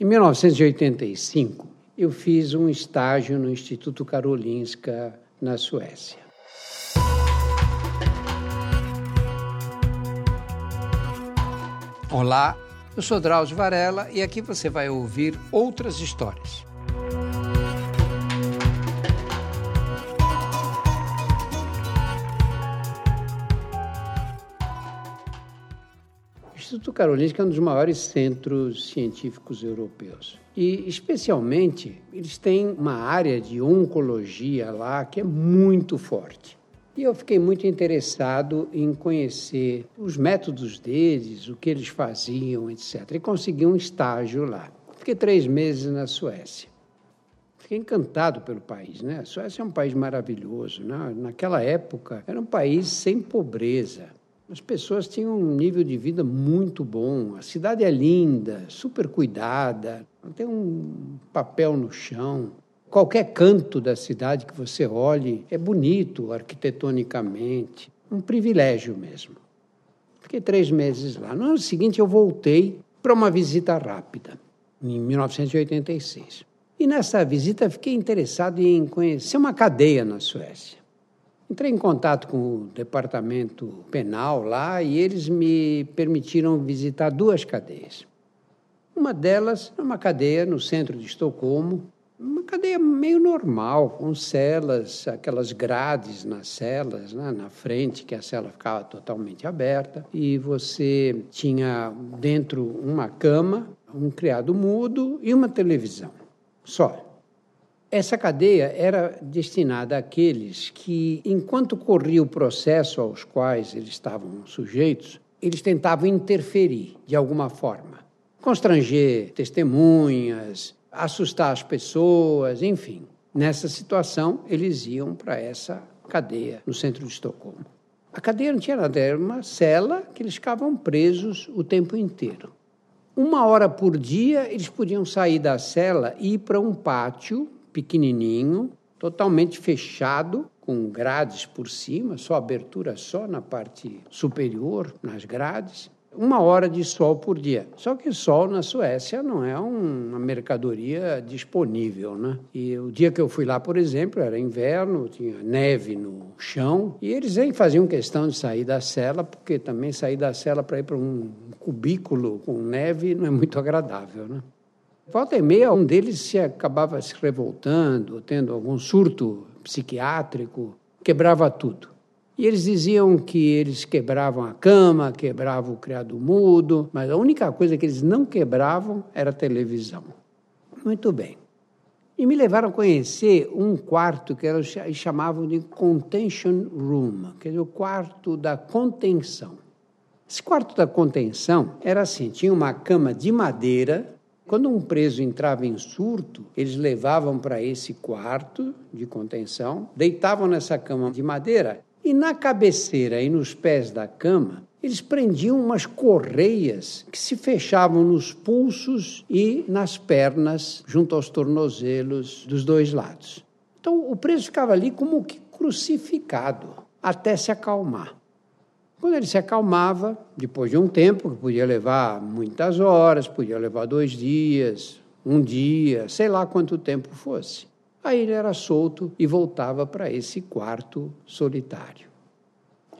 Em 1985, eu fiz um estágio no Instituto Karolinska, na Suécia. Olá, eu sou Drauzio Varela e aqui você vai ouvir outras histórias. O Instituto Karolinska é um dos maiores centros científicos europeus. E, especialmente, eles têm uma área de oncologia lá que é muito forte. E eu fiquei muito interessado em conhecer os métodos deles, o que eles faziam, etc. E consegui um estágio lá. Fiquei três meses na Suécia. Fiquei encantado pelo país, né? A Suécia é um país maravilhoso. Né? Naquela época, era um país sem pobreza. As pessoas tinham um nível de vida muito bom. A cidade é linda, super cuidada, tem um papel no chão. Qualquer canto da cidade que você olhe é bonito arquitetonicamente, um privilégio mesmo. Fiquei três meses lá. No ano seguinte, eu voltei para uma visita rápida, em 1986. E nessa visita, fiquei interessado em conhecer uma cadeia na Suécia. Entrei em contato com o departamento penal lá e eles me permitiram visitar duas cadeias. Uma delas é uma cadeia no centro de Estocolmo, uma cadeia meio normal, com celas, aquelas grades nas celas, né, na frente, que a cela ficava totalmente aberta, e você tinha dentro uma cama, um criado mudo e uma televisão. Só. Essa cadeia era destinada àqueles que, enquanto corria o processo aos quais eles estavam sujeitos, eles tentavam interferir de alguma forma, constranger testemunhas, assustar as pessoas, enfim. Nessa situação, eles iam para essa cadeia no centro de Estocolmo. A cadeia não tinha nada, era uma cela que eles ficavam presos o tempo inteiro. Uma hora por dia, eles podiam sair da cela e ir para um pátio pequenininho, totalmente fechado, com grades por cima, só abertura só na parte superior, nas grades uma hora de sol por dia. Só que sol na Suécia não é uma mercadoria disponível, né? E o dia que eu fui lá, por exemplo, era inverno, tinha neve no chão, e eles nem faziam questão de sair da cela, porque também sair da cela para ir para um cubículo com neve não é muito agradável, né? Volta e meia, um deles se acabava se revoltando, tendo algum surto psiquiátrico, quebrava tudo. E eles diziam que eles quebravam a cama, quebravam o criado mudo, mas a única coisa que eles não quebravam era a televisão. Muito bem. E me levaram a conhecer um quarto que eles chamavam de contention room, quer dizer, o quarto da contenção. Esse quarto da contenção era assim: tinha uma cama de madeira. Quando um preso entrava em surto, eles levavam para esse quarto de contenção, deitavam nessa cama de madeira e na cabeceira e nos pés da cama, eles prendiam umas correias que se fechavam nos pulsos e nas pernas, junto aos tornozelos dos dois lados. Então o preso ficava ali como que crucificado, até se acalmar. Quando ele se acalmava, depois de um tempo, que podia levar muitas horas, podia levar dois dias, um dia, sei lá quanto tempo fosse, Aí ele era solto e voltava para esse quarto solitário.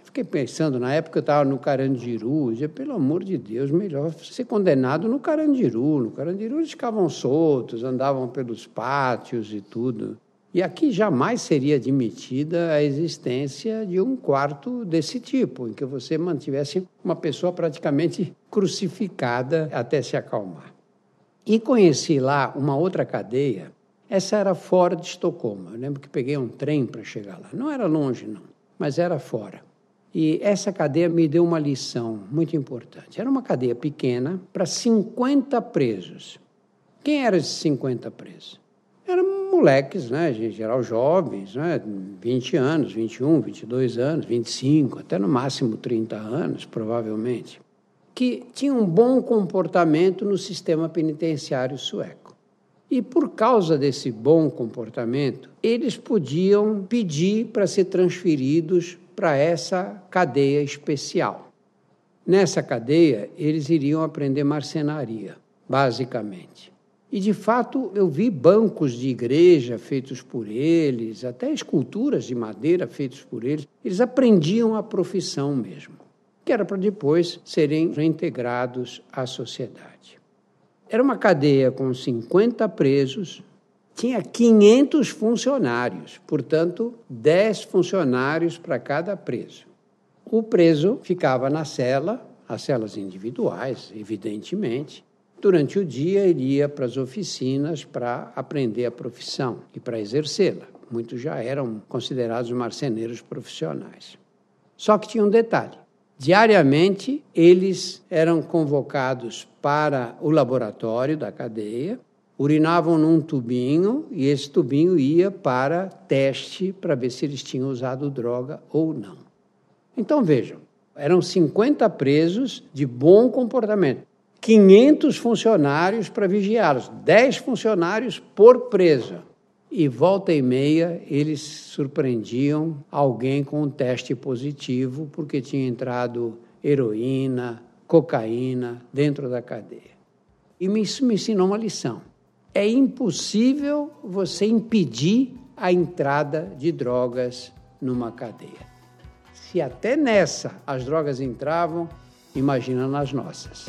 Fiquei pensando, na época eu estava no Carandiru, dizia, pelo amor de Deus, melhor ser condenado no Carandiru. No Carandiru eles ficavam soltos, andavam pelos pátios e tudo. E aqui jamais seria admitida a existência de um quarto desse tipo, em que você mantivesse uma pessoa praticamente crucificada até se acalmar. E conheci lá uma outra cadeia essa era fora de Estocolmo. Eu lembro que peguei um trem para chegar lá. Não era longe, não, mas era fora. E essa cadeia me deu uma lição muito importante. Era uma cadeia pequena para 50 presos. Quem eram esses 50 presos? Moleques, né, em geral jovens, né, 20 anos, 21, 22 anos, 25, até no máximo 30 anos, provavelmente, que tinham um bom comportamento no sistema penitenciário sueco. E por causa desse bom comportamento, eles podiam pedir para ser transferidos para essa cadeia especial. Nessa cadeia, eles iriam aprender marcenaria, basicamente. E de fato eu vi bancos de igreja feitos por eles, até esculturas de madeira feitas por eles. Eles aprendiam a profissão mesmo, que era para depois serem reintegrados à sociedade. Era uma cadeia com 50 presos, tinha 500 funcionários, portanto, 10 funcionários para cada preso. O preso ficava na cela, as celas individuais, evidentemente, Durante o dia, ele ia para as oficinas para aprender a profissão e para exercê-la. Muitos já eram considerados marceneiros profissionais. Só que tinha um detalhe: diariamente eles eram convocados para o laboratório da cadeia, urinavam num tubinho e esse tubinho ia para teste para ver se eles tinham usado droga ou não. Então vejam, eram 50 presos de bom comportamento. 500 funcionários para vigiá-los, 10 funcionários por preso. E volta e meia eles surpreendiam alguém com um teste positivo porque tinha entrado heroína, cocaína dentro da cadeia. E isso me ensinou uma lição. É impossível você impedir a entrada de drogas numa cadeia. Se até nessa as drogas entravam, imagina nas nossas.